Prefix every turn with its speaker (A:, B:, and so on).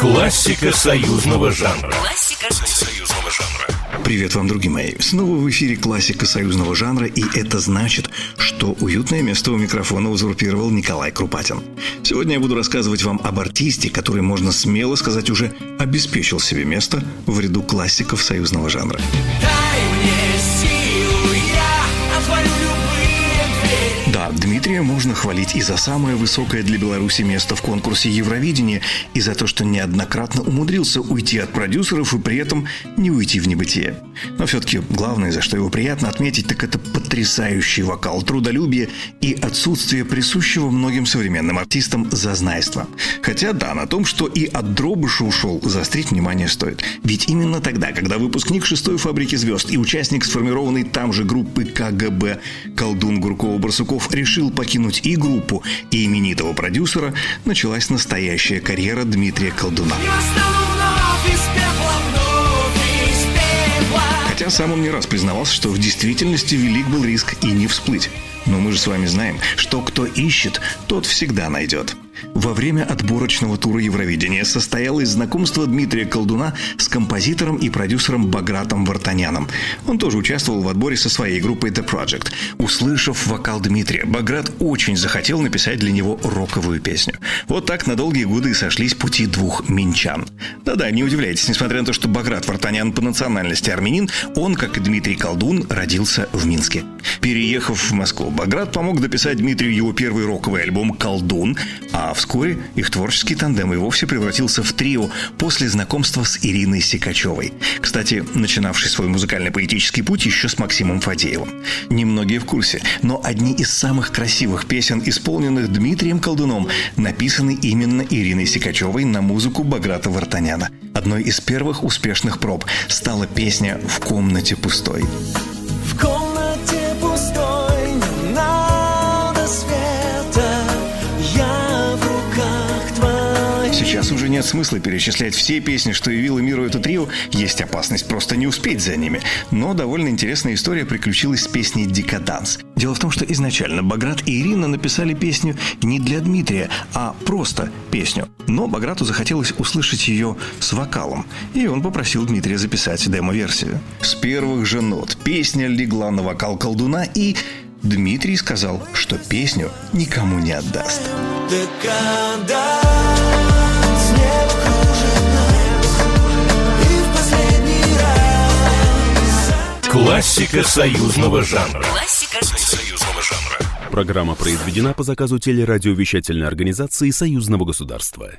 A: Классика союзного жанра. Классика союзного жанра.
B: Привет вам, друзья мои. Снова в эфире классика союзного жанра, и это значит, что уютное место у микрофона узурпировал Николай Крупатин. Сегодня я буду рассказывать вам об артисте, который, можно смело сказать, уже обеспечил себе место в ряду классиков союзного жанра.
C: Дай мне
B: Дмитрия можно хвалить и за самое высокое для Беларуси место в конкурсе Евровидения, и за то, что неоднократно умудрился уйти от продюсеров и при этом не уйти в небытие. Но все-таки главное, за что его приятно отметить, так это потрясающий вокал, трудолюбие и отсутствие присущего многим современным артистам зазнайства. Хотя да, на том, что и от дробыша ушел, заострить внимание стоит. Ведь именно тогда, когда выпускник шестой фабрики звезд и участник сформированной там же группы КГБ колдун Гуркова-Барсуков решил покинуть и группу, и именитого продюсера, началась настоящая карьера Дмитрия Колдуна. Хотя сам он не раз признавался, что в действительности велик был риск и не всплыть. Но мы же с вами знаем, что кто ищет, тот всегда найдет. Во время отборочного тура Евровидения состоялось знакомство Дмитрия Колдуна с композитором и продюсером Багратом Вартаняном. Он тоже участвовал в отборе со своей группой The Project. Услышав вокал Дмитрия, Баграт очень захотел написать для него роковую песню. Вот так на долгие годы и сошлись пути двух минчан. Да-да, не удивляйтесь, несмотря на то, что Баграт Вартанян по национальности армянин, он, как и Дмитрий Колдун, родился в Минске. Переехав в Москву, Баграт помог дописать Дмитрию его первый роковый альбом «Колдун», а вскоре их творческий тандем и вовсе превратился в трио после знакомства с Ириной Сикачевой. Кстати, начинавший свой музыкально-поэтический путь еще с Максимом Фадеевым. Немногие в курсе, но одни из самых красивых песен, исполненных Дмитрием Колдуном, написаны именно Ириной Сикачевой на музыку Баграта Вартаняна. Одной из первых успешных проб стала песня «В комнате пустой».
C: В комнате
B: Сейчас уже нет смысла перечислять все песни, что явило миру это трио. Есть опасность просто не успеть за ними. Но довольно интересная история приключилась с песней «Декаданс». Дело в том, что изначально Баграт и Ирина написали песню не для Дмитрия, а просто песню. Но Баграту захотелось услышать ее с вокалом, и он попросил Дмитрия записать демо-версию. С первых же нот песня легла на вокал колдуна, и Дмитрий сказал, что песню никому не отдаст.
C: Декаданс
A: Классика союзного жанра.
D: Классика
A: Союзного жанра.
E: Программа произведена по заказу телерадиовещательной организации Союзного государства.